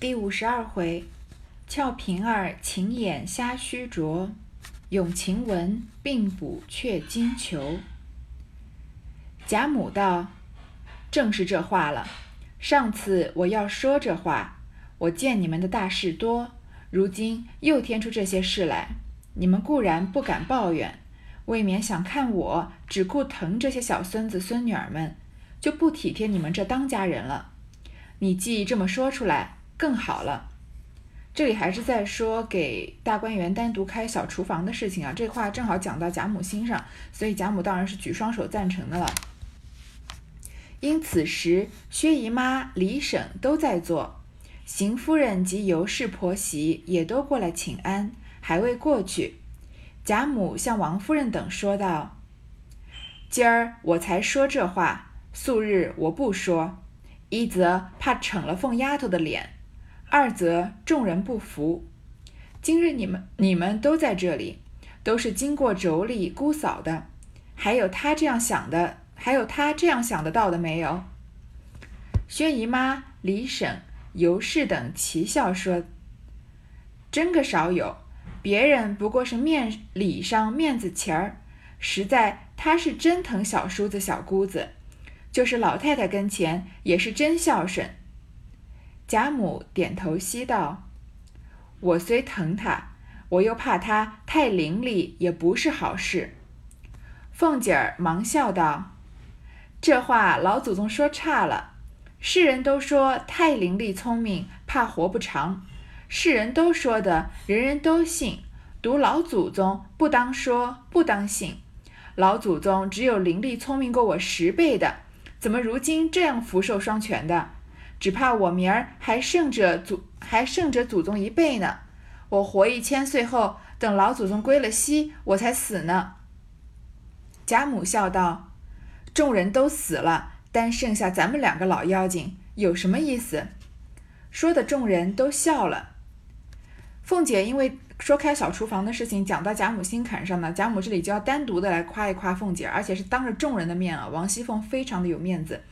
第五十二回，俏平儿情眼瞎须拙，咏晴雯并补却金裘。贾母道：“正是这话了。上次我要说这话，我见你们的大事多，如今又添出这些事来，你们固然不敢抱怨，未免想看我只顾疼这些小孙子孙女儿们，就不体贴你们这当家人了。你既这么说出来。”更好了，这里还是在说给大观园单独开小厨房的事情啊。这话正好讲到贾母心上，所以贾母当然是举双手赞成的了。因此时薛姨妈、李婶都在做，邢夫人及尤氏婆媳也都过来请安，还未过去。贾母向王夫人等说道：“今儿我才说这话，素日我不说，一则怕逞了凤丫头的脸。”二则众人不服，今日你们你们都在这里，都是经过妯娌姑嫂的，还有他这样想的，还有他这样想得到的没有？薛姨妈、李婶、尤氏等齐笑说：“真个少有，别人不过是面礼上面子钱儿，实在他是真疼小叔子小姑子，就是老太太跟前也是真孝顺。”贾母点头悉道：“我虽疼他，我又怕他太伶俐，也不是好事。”凤姐儿忙笑道：“这话老祖宗说差了。世人都说太伶俐聪明，怕活不长。世人都说的，人人都信。独老祖宗不当说，不当信。老祖宗只有伶俐聪明过我十倍的，怎么如今这样福寿双全的？”只怕我明儿还胜着祖还胜着祖宗一辈呢。我活一千岁后，等老祖宗归了西，我才死呢。贾母笑道：“众人都死了，单剩下咱们两个老妖精，有什么意思？”说的众人都笑了。凤姐因为说开小厨房的事情讲到贾母心坎上呢，贾母这里就要单独的来夸一夸凤姐，而且是当着众人的面啊。王熙凤非常的有面子。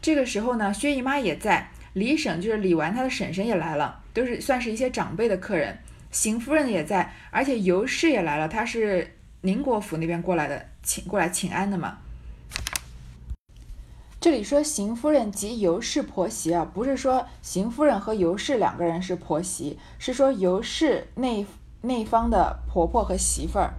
这个时候呢，薛姨妈也在，李婶就是李纨她的婶婶也来了，都是算是一些长辈的客人。邢夫人也在，而且尤氏也来了，她是宁国府那边过来的，请过来请安的嘛。这里说邢夫人及尤氏婆媳啊，不是说邢夫人和尤氏两个人是婆媳，是说尤氏那那方的婆婆和媳妇儿。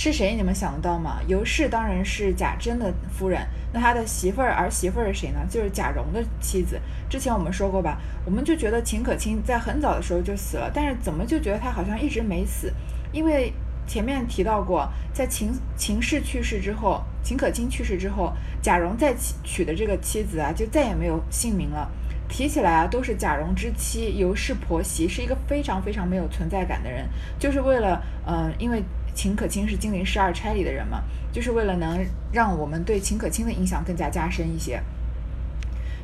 是谁？你们想得到吗？尤氏当然是贾珍的夫人，那他的媳妇儿儿媳妇儿是谁呢？就是贾蓉的妻子。之前我们说过吧，我们就觉得秦可卿在很早的时候就死了，但是怎么就觉得她好像一直没死？因为前面提到过，在秦秦氏去世之后，秦可卿去世之后，贾蓉再娶的这个妻子啊，就再也没有姓名了。提起来啊，都是贾蓉之妻，尤氏婆媳，是一个非常非常没有存在感的人，就是为了，嗯，因为。秦可卿是金陵十二钗里的人嘛，就是为了能让我们对秦可卿的印象更加加深一些。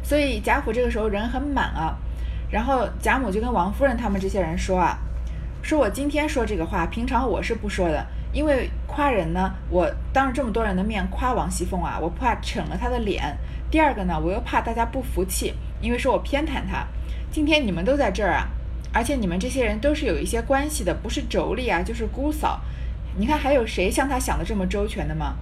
所以贾府这个时候人很满啊，然后贾母就跟王夫人他们这些人说啊，说我今天说这个话，平常我是不说的，因为夸人呢，我当着这么多人的面夸王熙凤啊，我怕逞了她的脸。第二个呢，我又怕大家不服气，因为说我偏袒她。今天你们都在这儿啊，而且你们这些人都是有一些关系的，不是妯娌啊，就是姑嫂。你看还有谁像他想的这么周全的吗？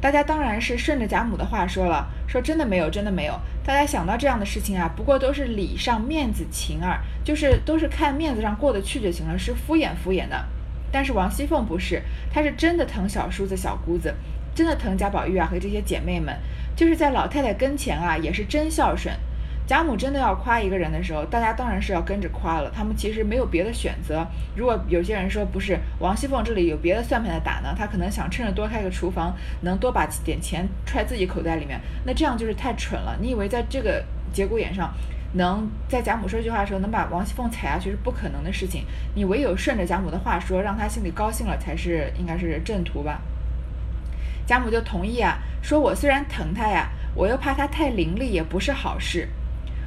大家当然是顺着贾母的话说了，说真的没有，真的没有。大家想到这样的事情啊，不过都是礼上面子情儿，就是都是看面子上过得去就行了，是敷衍敷衍的。但是王熙凤不是，她是真的疼小叔子小姑子，真的疼贾宝玉啊和这些姐妹们，就是在老太太跟前啊也是真孝顺。贾母真的要夸一个人的时候，大家当然是要跟着夸了。他们其实没有别的选择。如果有些人说不是王熙凤这里有别的算盘在打呢，他可能想趁着多开个厨房，能多把点钱揣自己口袋里面。那这样就是太蠢了。你以为在这个节骨眼上，能在贾母说这句话的时候能把王熙凤踩下去是不可能的事情。你唯有顺着贾母的话说，让她心里高兴了，才是应该是正途吧。贾母就同意啊，说我虽然疼她呀，我又怕她太伶俐，也不是好事。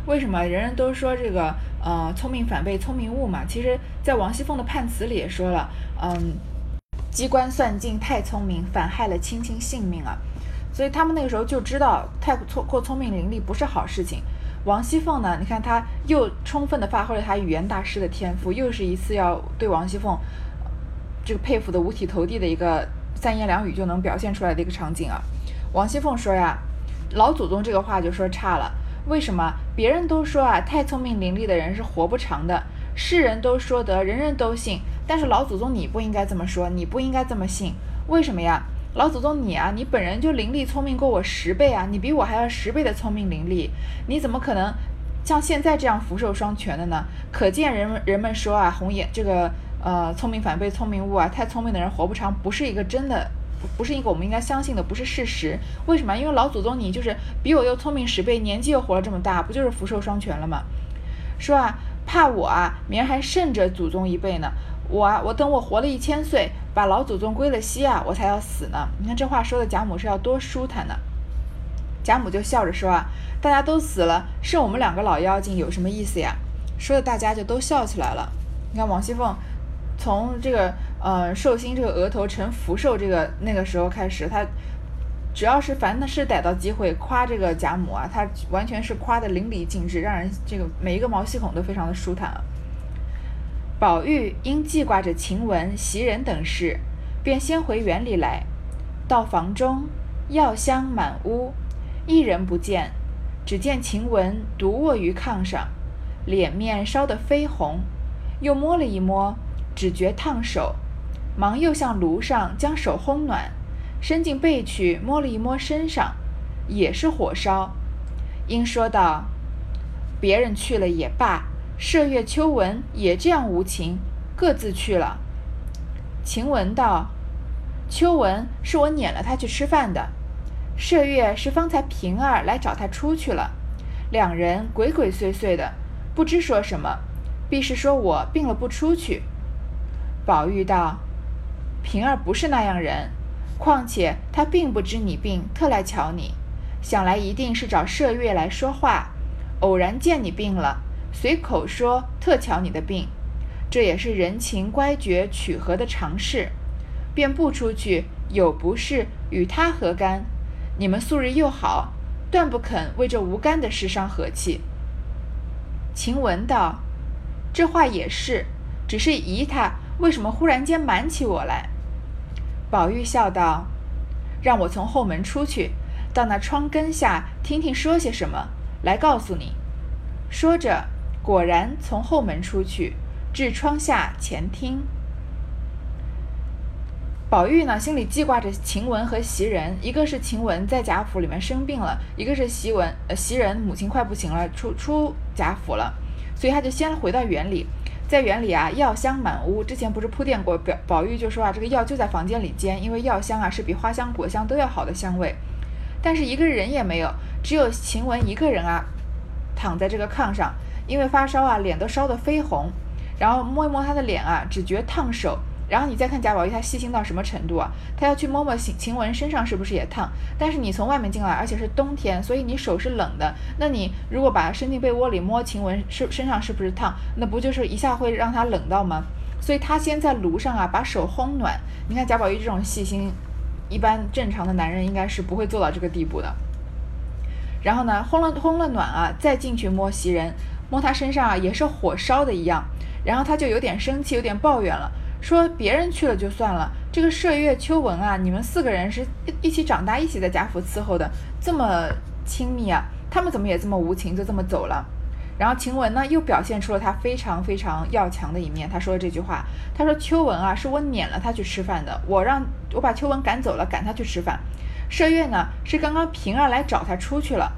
为什么人人都说这个呃聪明反被聪明误嘛？其实，在王熙凤的判词里也说了，嗯，机关算尽太聪明，反害了卿卿性命啊。所以他们那个时候就知道太聪过聪明伶俐不是好事情。王熙凤呢，你看她又充分的发挥了她语言大师的天赋，又是一次要对王熙凤这个佩服的五体投地的一个三言两语就能表现出来的一个场景啊。王熙凤说呀，老祖宗这个话就说差了，为什么？别人都说啊，太聪明伶俐的人是活不长的，世人都说得，人人都信，但是老祖宗你不应该这么说，你不应该这么信，为什么呀？老祖宗你啊，你本人就伶俐聪明过我十倍啊，你比我还要十倍的聪明伶俐，你怎么可能像现在这样福寿双全的呢？可见人们人们说啊，红颜这个呃聪明反被聪明误啊，太聪明的人活不长，不是一个真的，不是一个我们应该相信的，不是事实。为什么？因为老祖宗你就是比我又聪明十倍，年纪又活了这么大，不就是福寿双全了吗？说啊，怕我啊，明儿还胜着祖宗一辈呢。我啊，我等我活了一千岁，把老祖宗归了西啊，我才要死呢。你看这话说的贾母是要多舒坦呢。贾母就笑着说啊，大家都死了，剩我们两个老妖精有什么意思呀？说的大家就都笑起来了。你看王熙凤从这个呃寿星这个额头呈福寿这个那个时候开始，他只要是凡是逮到机会夸这个贾母啊，他完全是夸的淋漓尽致，让人这个每一个毛细孔都非常的舒坦啊。宝玉因记挂着晴雯、袭人等事，便先回园里来。到房中，药香满屋，一人不见，只见晴雯独卧于炕上，脸面烧得绯红，又摸了一摸，只觉烫手，忙又向炉上将手烘暖，伸进背去摸了一摸身上，也是火烧，应说道：“别人去了也罢。”麝月、秋纹也这样无情，各自去了。晴雯道：“秋纹是我撵了他去吃饭的，麝月是方才平儿来找他出去了，两人鬼鬼祟祟的，不知说什么，必是说我病了不出去。”宝玉道：“平儿不是那样人，况且他并不知你病，特来瞧你，想来一定是找麝月来说话，偶然见你病了。”随口说特瞧你的病，这也是人情乖觉取和的常事，便不出去有不是与他何干？你们素日又好，断不肯为这无干的事伤和气。晴雯道：“这话也是，只是疑他为什么忽然间瞒起我来。”宝玉笑道：“让我从后门出去，到那窗根下听听说些什么，来告诉你。”说着。果然从后门出去，至窗下前听。宝玉呢，心里记挂着晴雯和袭人，一个是晴雯在贾府里面生病了，一个是袭雯呃袭人母亲快不行了，出出贾府了，所以他就先回到园里，在园里啊，药香满屋。之前不是铺垫过，宝宝玉就说啊，这个药就在房间里煎，因为药香啊是比花香果香都要好的香味。但是一个人也没有，只有晴雯一个人啊，躺在这个炕上。因为发烧啊，脸都烧得绯红，然后摸一摸她的脸啊，只觉烫手。然后你再看贾宝玉，他细心到什么程度啊？他要去摸摸晴晴雯身上是不是也烫？但是你从外面进来，而且是冬天，所以你手是冷的。那你如果把它伸进被窝里摸晴雯身身上是不是烫？那不就是一下会让他冷到吗？所以他先在炉上啊把手烘暖。你看贾宝玉这种细心，一般正常的男人应该是不会做到这个地步的。然后呢，烘了烘了暖啊，再进去摸袭人。摸他身上啊，也是火烧的一样，然后他就有点生气，有点抱怨了，说别人去了就算了，这个麝月、秋纹啊，你们四个人是一一起长大，一起在贾府伺候的，这么亲密啊，他们怎么也这么无情，就这么走了？然后晴雯呢，又表现出了她非常非常要强的一面，她说了这句话，她说秋纹啊，是我撵了他去吃饭的，我让我把秋纹赶走了，赶他去吃饭。麝月呢，是刚刚平儿来找他出去了，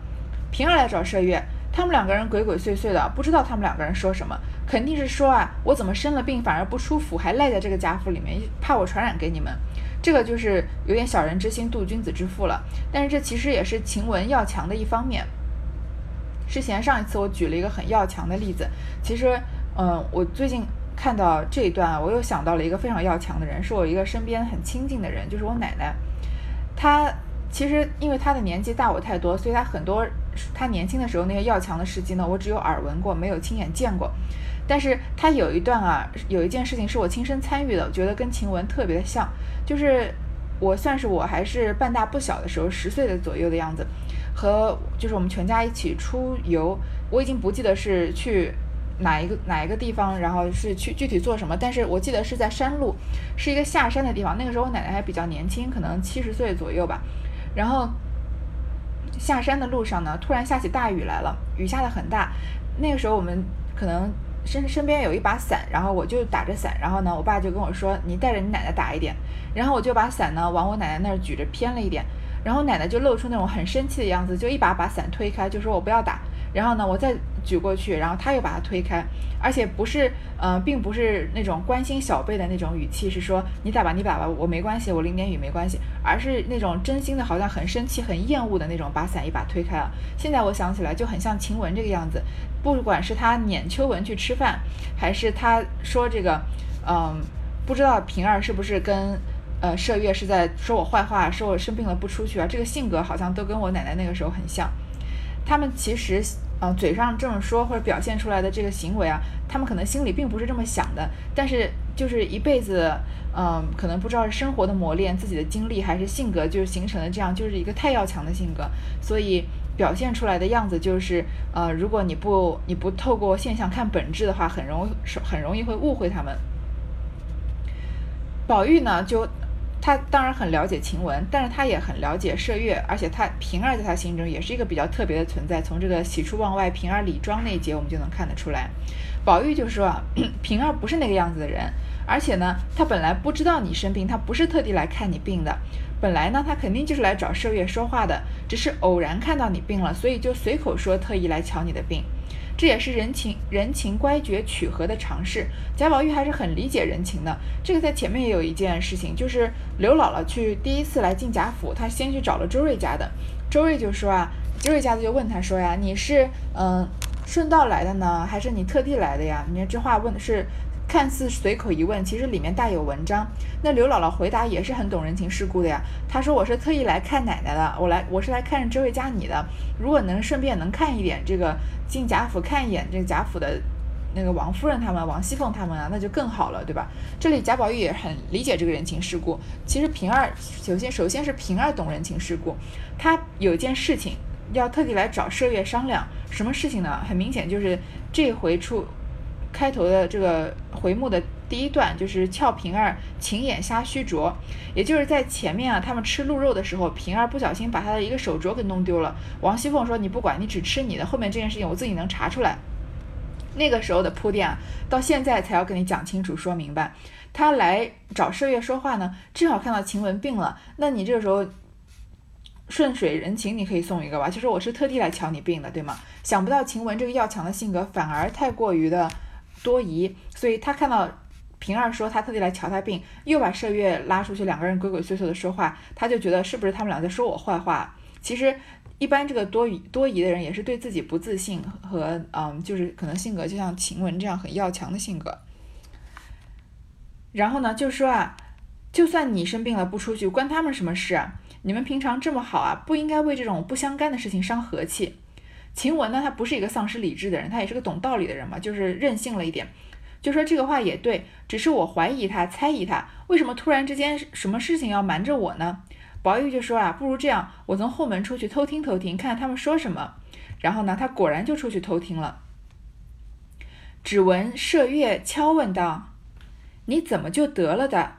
平儿来找麝月。他们两个人鬼鬼祟祟的，不知道他们两个人说什么，肯定是说啊，我怎么生了病反而不出府，还赖在这个贾府里面，怕我传染给你们，这个就是有点小人之心度君子之腹了。但是这其实也是晴雯要强的一方面。之前上一次我举了一个很要强的例子，其实，嗯，我最近看到这一段，我又想到了一个非常要强的人，是我一个身边很亲近的人，就是我奶奶，她。其实，因为她的年纪大我太多，所以她很多他年轻的时候那些要强的事迹呢，我只有耳闻过，没有亲眼见过。但是他有一段啊，有一件事情是我亲身参与的，我觉得跟晴雯特别的像。就是我算是我还是半大不小的时候，十岁的左右的样子，和就是我们全家一起出游，我已经不记得是去哪一个哪一个地方，然后是去具体做什么，但是我记得是在山路，是一个下山的地方。那个时候我奶奶还比较年轻，可能七十岁左右吧。然后下山的路上呢，突然下起大雨来了，雨下的很大。那个时候我们可能身身边有一把伞，然后我就打着伞，然后呢，我爸就跟我说：“你带着你奶奶打一点。”然后我就把伞呢往我奶奶那儿举着偏了一点。然后奶奶就露出那种很生气的样子，就一把把伞推开，就说我不要打。然后呢，我再举过去，然后他又把它推开，而且不是，呃，并不是那种关心小辈的那种语气，是说你打吧，你打吧，我没关系，我淋点雨没关系，而是那种真心的，好像很生气、很厌恶的那种，把伞一把推开了。现在我想起来就很像晴雯这个样子，不管是他撵秋文去吃饭，还是他说这个，嗯，不知道平儿是不是跟。呃，麝月是在说我坏话，说我生病了不出去啊，这个性格好像都跟我奶奶那个时候很像。他们其实，呃，嘴上这么说或者表现出来的这个行为啊，他们可能心里并不是这么想的，但是就是一辈子，嗯，可能不知道是生活的磨练、自己的经历，还是性格就是形成了这样，就是一个太要强的性格，所以表现出来的样子就是，呃，如果你不你不透过现象看本质的话，很容易很容易会误会他们。宝玉呢，就。他当然很了解晴雯，但是他也很了解麝月，而且他平儿在他心中也是一个比较特别的存在。从这个喜出望外，平儿李庄那一节，我们就能看得出来。宝玉就说啊，平儿不是那个样子的人，而且呢，他本来不知道你生病，他不是特地来看你病的。本来呢，他肯定就是来找麝月说话的，只是偶然看到你病了，所以就随口说特意来瞧你的病。这也是人情人情乖觉取和的尝试。贾宝玉还是很理解人情的。这个在前面也有一件事情，就是刘姥姥去第一次来进贾府，她先去找了周瑞家的。周瑞就说啊，周瑞家的就问他说呀，你是嗯顺道来的呢，还是你特地来的呀？你看这话问的是。看似随口一问，其实里面大有文章。那刘姥姥回答也是很懂人情世故的呀。她说：“我是特意来看奶奶的，我来我是来看这位家你的。如果能顺便能看一点这个进贾府看一眼这个贾府的那个王夫人他们、王熙凤他们啊，那就更好了，对吧？”这里贾宝玉也很理解这个人情世故。其实平儿首先首先是平儿懂人情世故，她有件事情要特地来找麝月商量，什么事情呢？很明显就是这回出。开头的这个回目的第一段就是俏平儿情眼瞎虚着，也就是在前面啊，他们吃鹿肉的时候，平儿不小心把他的一个手镯给弄丢了。王熙凤说：“你不管，你只吃你的。”后面这件事情我自己能查出来。那个时候的铺垫啊，到现在才要跟你讲清楚、说明白。他来找麝月说话呢，正好看到晴雯病了，那你这个时候顺水人情，你可以送一个吧，就说我是特地来瞧你病的，对吗？想不到晴雯这个要强的性格，反而太过于的。多疑，所以他看到平儿说他特地来瞧他病，又把麝月拉出去，两个人鬼鬼祟祟的说话，他就觉得是不是他们俩在说我坏话？其实一般这个多疑多疑的人也是对自己不自信和嗯，就是可能性格就像晴雯这样很要强的性格。然后呢，就说啊，就算你生病了不出去，关他们什么事啊？你们平常这么好啊，不应该为这种不相干的事情伤和气。晴雯呢，她不是一个丧失理智的人，她也是个懂道理的人嘛，就是任性了一点。就说这个话也对，只是我怀疑他，猜疑他，为什么突然之间什么事情要瞒着我呢？宝玉就说啊，不如这样，我从后门出去偷听偷听，看看他们说什么。然后呢，他果然就出去偷听了。只闻麝月悄问道：“你怎么就得了的？”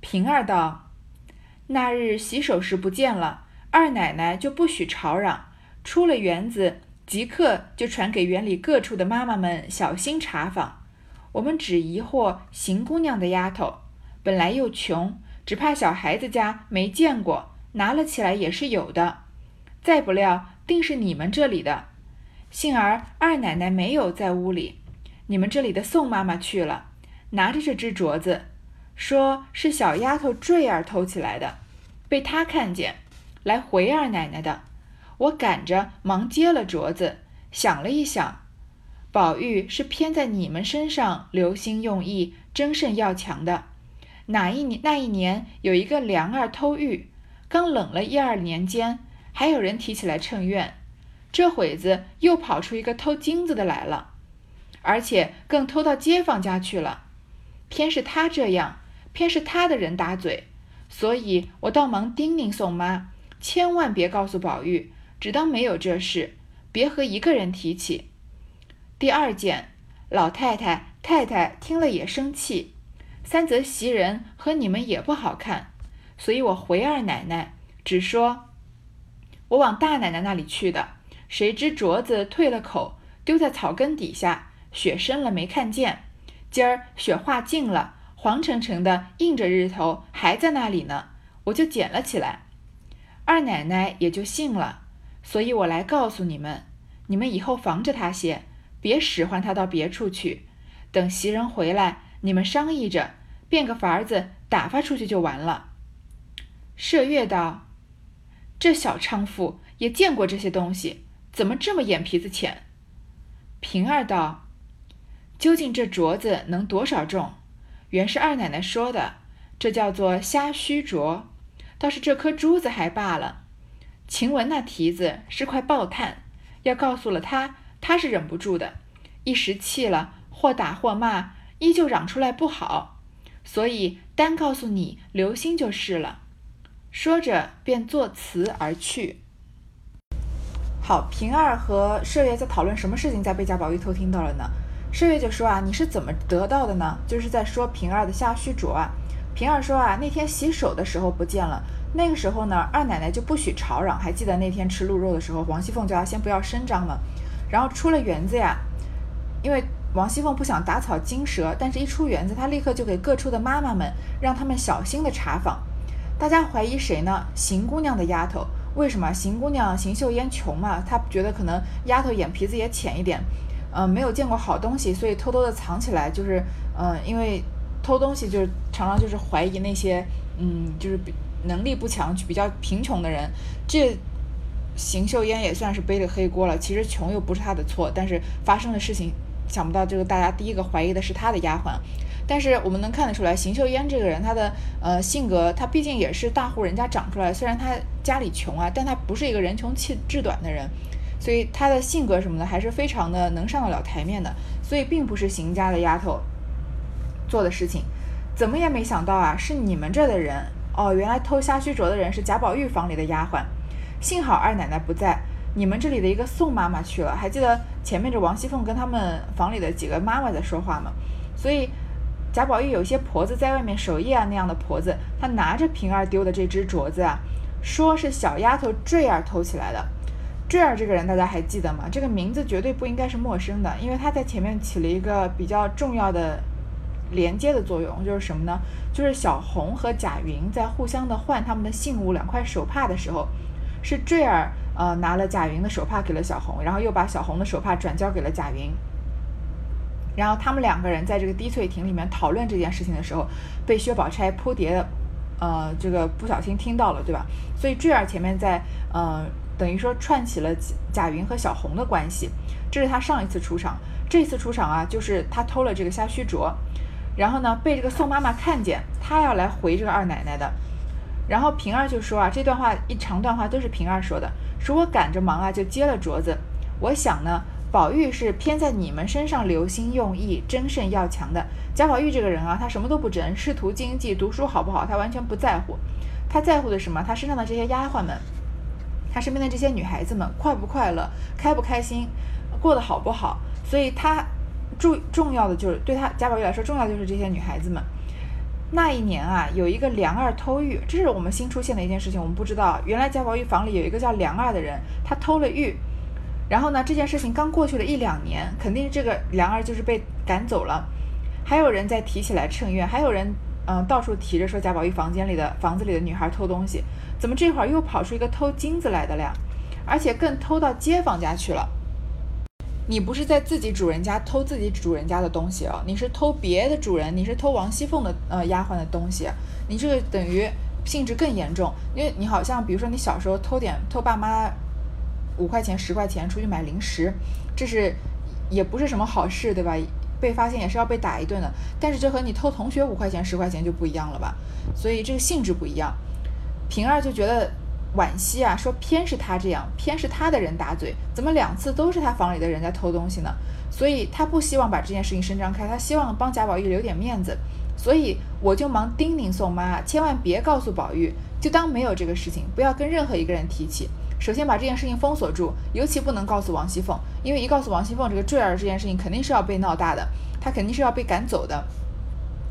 平儿道：“那日洗手时不见了，二奶奶就不许吵嚷。”出了园子，即刻就传给园里各处的妈妈们小心查访。我们只疑惑邢姑娘的丫头，本来又穷，只怕小孩子家没见过，拿了起来也是有的。再不料，定是你们这里的。幸而二奶奶没有在屋里，你们这里的宋妈妈去了，拿着这只镯子，说是小丫头坠儿偷起来的，被她看见，来回二奶奶的。我赶着忙接了镯子，想了一想，宝玉是偏在你们身上留心用意，争甚要强的。哪一年那一年有一个梁儿偷玉，刚冷了一二年间，还有人提起来称怨。这会子又跑出一个偷金子的来了，而且更偷到街坊家去了。偏是他这样，偏是他的人打嘴，所以我倒忙叮咛宋妈，千万别告诉宝玉。只当没有这事，别和一个人提起。第二件，老太太、太太听了也生气。三则袭人和你们也不好看，所以我回二奶奶，只说我往大奶奶那里去的。谁知镯子退了口，丢在草根底下，雪深了没看见。今儿雪化净了，黄澄澄的，映着日头，还在那里呢，我就捡了起来。二奶奶也就信了，所以我来告诉你们，你们以后防着他些，别使唤他到别处去。等袭人回来，你们商议着，变个法子打发出去就完了。麝月道：“这小娼妇也见过这些东西。”怎么这么眼皮子浅？平儿道：“究竟这镯子能多少重？原是二奶奶说的，这叫做虾须镯。倒是这颗珠子还罢了。晴雯那蹄子是块爆炭，要告诉了他，他是忍不住的，一时气了，或打或骂，依旧嚷出来不好。所以单告诉你，留心就是了。”说着，便作辞而去。好，平儿和麝月在讨论什么事情，在被贾宝玉偷听到了呢？麝月就说啊，你是怎么得到的呢？就是在说平儿的虾须镯啊。平儿说啊，那天洗手的时候不见了。那个时候呢，二奶奶就不许吵嚷。还记得那天吃鹿肉的时候，王熙凤叫她先不要声张吗？然后出了园子呀，因为王熙凤不想打草惊蛇，但是一出园子，她立刻就给各处的妈妈们让他们小心的查访。大家怀疑谁呢？邢姑娘的丫头。为什么邢姑娘邢岫烟穷嘛？她觉得可能丫头眼皮子也浅一点，呃，没有见过好东西，所以偷偷的藏起来。就是，呃，因为偷东西就是常常就是怀疑那些，嗯，就是比能力不强、比较贫穷的人。这邢岫烟也算是背了黑锅了。其实穷又不是她的错，但是发生的事情，想不到这个大家第一个怀疑的是她的丫鬟。但是我们能看得出来，邢岫烟这个人，她的呃性格，她毕竟也是大户人家长出来，虽然她家里穷啊，但她不是一个人穷气志短的人，所以她的性格什么的还是非常的能上得了台面的，所以并不是邢家的丫头做的事情，怎么也没想到啊，是你们这的人哦，原来偷虾须镯的人是贾宝玉房里的丫鬟，幸好二奶奶不在，你们这里的一个宋妈妈去了，还记得前面这王熙凤跟他们房里的几个妈妈在说话吗？所以。贾宝玉有些婆子在外面守夜啊，那样的婆子，她拿着平儿丢的这只镯子啊，说是小丫头坠儿偷起来的。坠儿这个人大家还记得吗？这个名字绝对不应该是陌生的，因为他在前面起了一个比较重要的连接的作用，就是什么呢？就是小红和贾云在互相的换他们的信物两块手帕的时候，是坠儿呃拿了贾云的手帕给了小红，然后又把小红的手帕转交给了贾云。然后他们两个人在这个滴翠亭里面讨论这件事情的时候，被薛宝钗扑蝶，呃，这个不小心听到了，对吧？所以坠儿前面在，呃，等于说串起了贾云和小红的关系。这是他上一次出场，这次出场啊，就是他偷了这个虾须镯，然后呢被这个宋妈妈看见，她要来回这个二奶奶的。然后平儿就说啊，这段话一长段话都是平儿说的，说我赶着忙啊就接了镯子，我想呢。宝玉是偏在你们身上留心用意，争胜要强的。贾宝玉这个人啊，他什么都不争，仕途经济、读书好不好，他完全不在乎。他在乎的什么？他身上的这些丫鬟们，他身边的这些女孩子们快不快乐，开不开心，过得好不好？所以他重重要的就是对他贾宝玉来说，重要就是这些女孩子们。那一年啊，有一个梁二偷玉，这是我们新出现的一件事情，我们不知道。原来贾宝玉房里有一个叫梁二的人，他偷了玉。然后呢？这件事情刚过去了一两年，肯定这个梁二就是被赶走了。还有人在提起来趁怨，还有人嗯到处提着说贾宝玉房间里的房子里的女孩偷东西，怎么这会儿又跑出一个偷金子来的了？呀？而且更偷到街坊家去了。你不是在自己主人家偷自己主人家的东西哦，你是偷别的主人，你是偷王熙凤的呃丫鬟的东西，你这个等于性质更严重，因为你好像比如说你小时候偷点偷爸妈。五块钱、十块钱出去买零食，这是也不是什么好事，对吧？被发现也是要被打一顿的。但是这和你偷同学五块钱、十块钱就不一样了吧？所以这个性质不一样。平儿就觉得惋惜啊，说偏是他这样，偏是他的人打嘴，怎么两次都是他房里的人在偷东西呢？所以他不希望把这件事情伸张开，他希望帮贾宝玉留点面子。所以我就忙叮咛宋妈，千万别告诉宝玉，就当没有这个事情，不要跟任何一个人提起。首先把这件事情封锁住，尤其不能告诉王熙凤，因为一告诉王熙凤这个坠儿这件事情肯定是要被闹大的，她肯定是要被赶走的。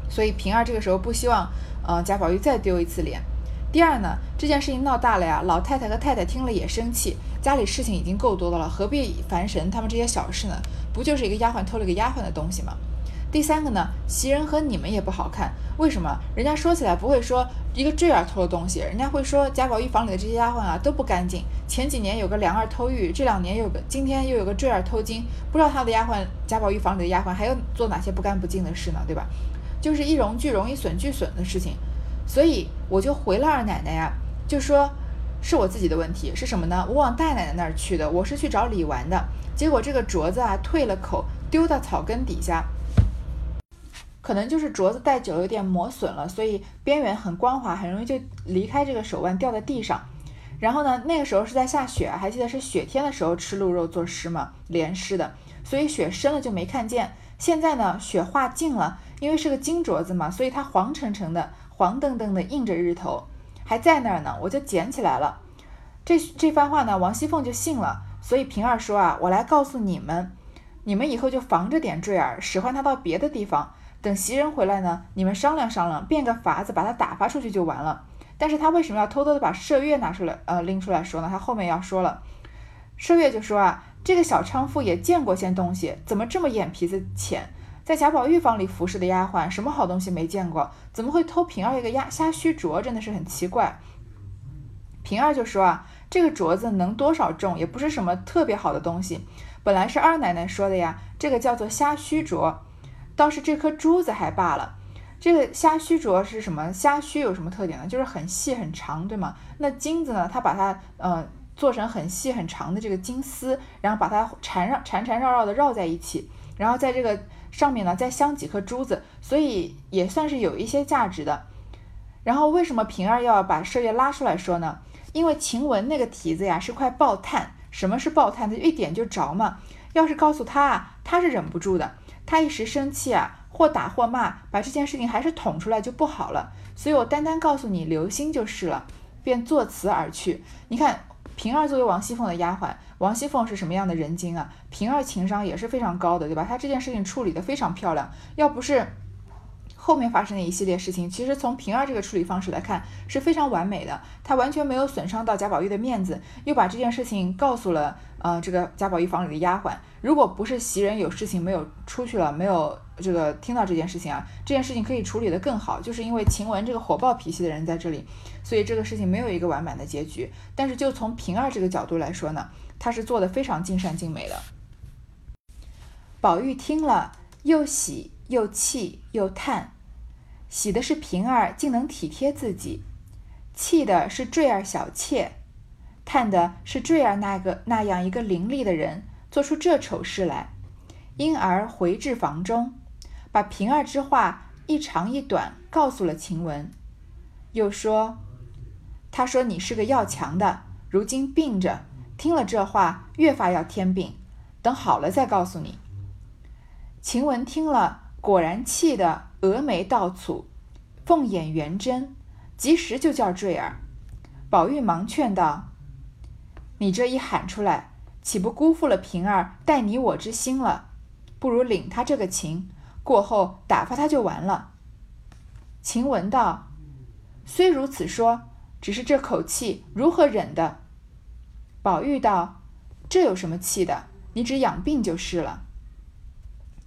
所以平儿这个时候不希望，呃，贾宝玉再丢一次脸。第二呢，这件事情闹大了呀，老太太和太太听了也生气，家里事情已经够多的了，何必烦神他们这些小事呢？不就是一个丫鬟偷了个丫鬟的东西吗？第三个呢，袭人和你们也不好看，为什么？人家说起来不会说一个坠儿偷了东西，人家会说贾宝玉房里的这些丫鬟啊都不干净。前几年有个梁儿偷玉，这两年有个今天又有个坠儿偷金，不知道他的丫鬟贾宝玉房里的丫鬟还要做哪些不干不净的事呢？对吧？就是一荣俱荣，一损俱损的事情。所以我就回了二奶奶呀，就说是我自己的问题，是什么呢？我往大奶奶那儿去的，我是去找李纨的，结果这个镯子啊退了口，丢到草根底下，可能就是镯子戴久了有点磨损了，所以边缘很光滑，很容易就离开这个手腕掉在地上。然后呢，那个时候是在下雪，还记得是雪天的时候吃鹿肉做诗吗？连诗的，所以雪深了就没看见。现在呢，雪化净了，因为是个金镯子嘛，所以它黄澄澄的。黄澄澄的映着日头，还在那儿呢，我就捡起来了。这这番话呢，王熙凤就信了。所以平儿说啊，我来告诉你们，你们以后就防着点坠儿，使唤他到别的地方。等袭人回来呢，你们商量商量，变个法子把他打发出去就完了。但是他为什么要偷偷的把麝月拿出来，呃，拎出来说呢？他后面要说了，麝月就说啊，这个小娼妇也见过些东西，怎么这么眼皮子浅？在贾宝玉房里服侍的丫鬟，什么好东西没见过？怎么会偷平儿一个鸭虾须镯？真的是很奇怪。平儿就说啊，这个镯子能多少重，也不是什么特别好的东西。本来是二奶奶说的呀，这个叫做虾须镯，倒是这颗珠子还罢了。这个虾须镯是什么？虾须有什么特点呢？就是很细很长，对吗？那金子呢？它把它嗯做成很细很长的这个金丝，然后把它缠绕缠缠绕绕的绕在一起，然后在这个。上面呢再镶几颗珠子，所以也算是有一些价值的。然后为什么平儿要把麝月拉出来说呢？因为晴雯那个蹄子呀是块爆炭。什么是爆炭？它一点就着嘛。要是告诉他啊，他是忍不住的。他一时生气啊，或打或骂，把这件事情还是捅出来就不好了。所以我单单告诉你留心就是了，便作辞而去。你看。平儿作为王熙凤的丫鬟，王熙凤是什么样的人精啊？平儿情商也是非常高的，对吧？她这件事情处理得非常漂亮。要不是后面发生的一系列事情，其实从平儿这个处理方式来看是非常完美的。她完全没有损伤到贾宝玉的面子，又把这件事情告诉了呃这个贾宝玉房里的丫鬟。如果不是袭人有事情没有出去了，没有。这个听到这件事情啊，这件事情可以处理得更好，就是因为晴雯这个火爆脾气的人在这里，所以这个事情没有一个完满的结局。但是就从平儿这个角度来说呢，他是做的非常尽善尽美的。宝玉听了，又喜又气又叹，喜的是平儿竟能体贴自己，气的是坠儿小妾，叹的是坠儿那个那样一个伶俐的人做出这丑事来，因而回至房中。把平儿之话一长一短告诉了晴雯，又说：“他说你是个要强的，如今病着，听了这话越发要添病，等好了再告诉你。”晴雯听了，果然气得蛾眉倒蹙，凤眼圆睁，及时就叫坠儿。宝玉忙劝道：“你这一喊出来，岂不辜负了平儿待你我之心了？不如领他这个情。”过后打发他就完了。晴雯道：“虽如此说，只是这口气如何忍的？”宝玉道：“这有什么气的？你只养病就是了。”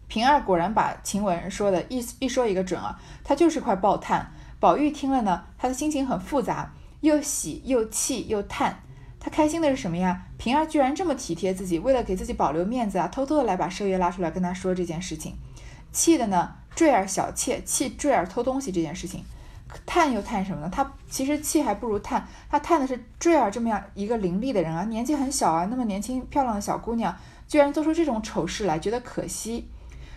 平儿果然把晴雯说的一一说一个准啊，她就是块爆炭。宝玉听了呢，他的心情很复杂，又喜又气又叹。他开心的是什么呀？平儿居然这么体贴自己，为了给自己保留面子啊，偷偷的来把麝月拉出来跟他说这件事情。气的呢，坠儿小妾气坠儿偷东西这件事情，叹又叹什么呢？他其实气还不如叹，他叹的是坠儿这么样一个伶俐的人啊，年纪很小啊，那么年轻漂亮的小姑娘，居然做出这种丑事来，觉得可惜。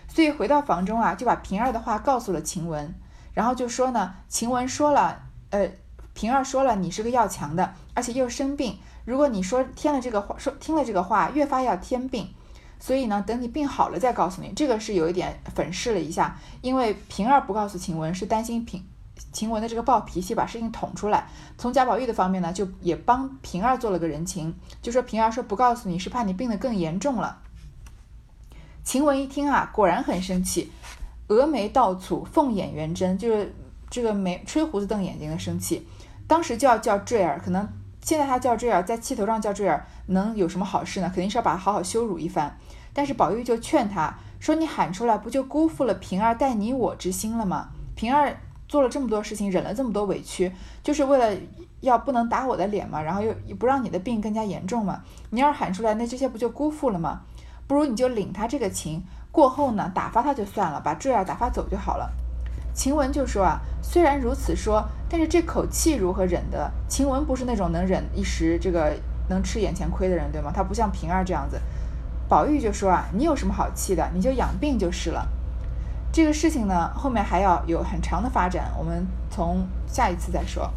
所以回到房中啊，就把平儿的话告诉了晴雯，然后就说呢，晴雯说了，呃，平儿说了，你是个要强的，而且又生病，如果你说添了这个话，说听了这个话，越发要添病。所以呢，等你病好了再告诉你，这个是有一点粉饰了一下，因为平儿不告诉晴雯是担心平晴雯的这个暴脾气，把事情捅出来。从贾宝玉的方面呢，就也帮平儿做了个人情，就说平儿说不告诉你是怕你病得更严重了。晴雯一听啊，果然很生气，峨眉倒蹙，凤眼圆睁，就是这个眉吹胡子瞪眼睛的生气。当时就要叫坠儿，可能现在他叫坠儿，在气头上叫坠儿，能有什么好事呢？肯定是要把他好好羞辱一番。但是宝玉就劝他说：“你喊出来，不就辜负了平儿待你我之心了吗？平儿做了这么多事情，忍了这么多委屈，就是为了要不能打我的脸嘛，然后又不让你的病更加严重嘛。你要是喊出来，那这些不就辜负了吗？不如你就领他这个情，过后呢，打发他就算了，把坠儿打发走就好了。”晴雯就说啊，虽然如此说，但是这口气如何忍的？晴雯不是那种能忍一时这个能吃眼前亏的人，对吗？她不像平儿这样子。宝玉就说啊，你有什么好气的？你就养病就是了。这个事情呢，后面还要有很长的发展，我们从下一次再说。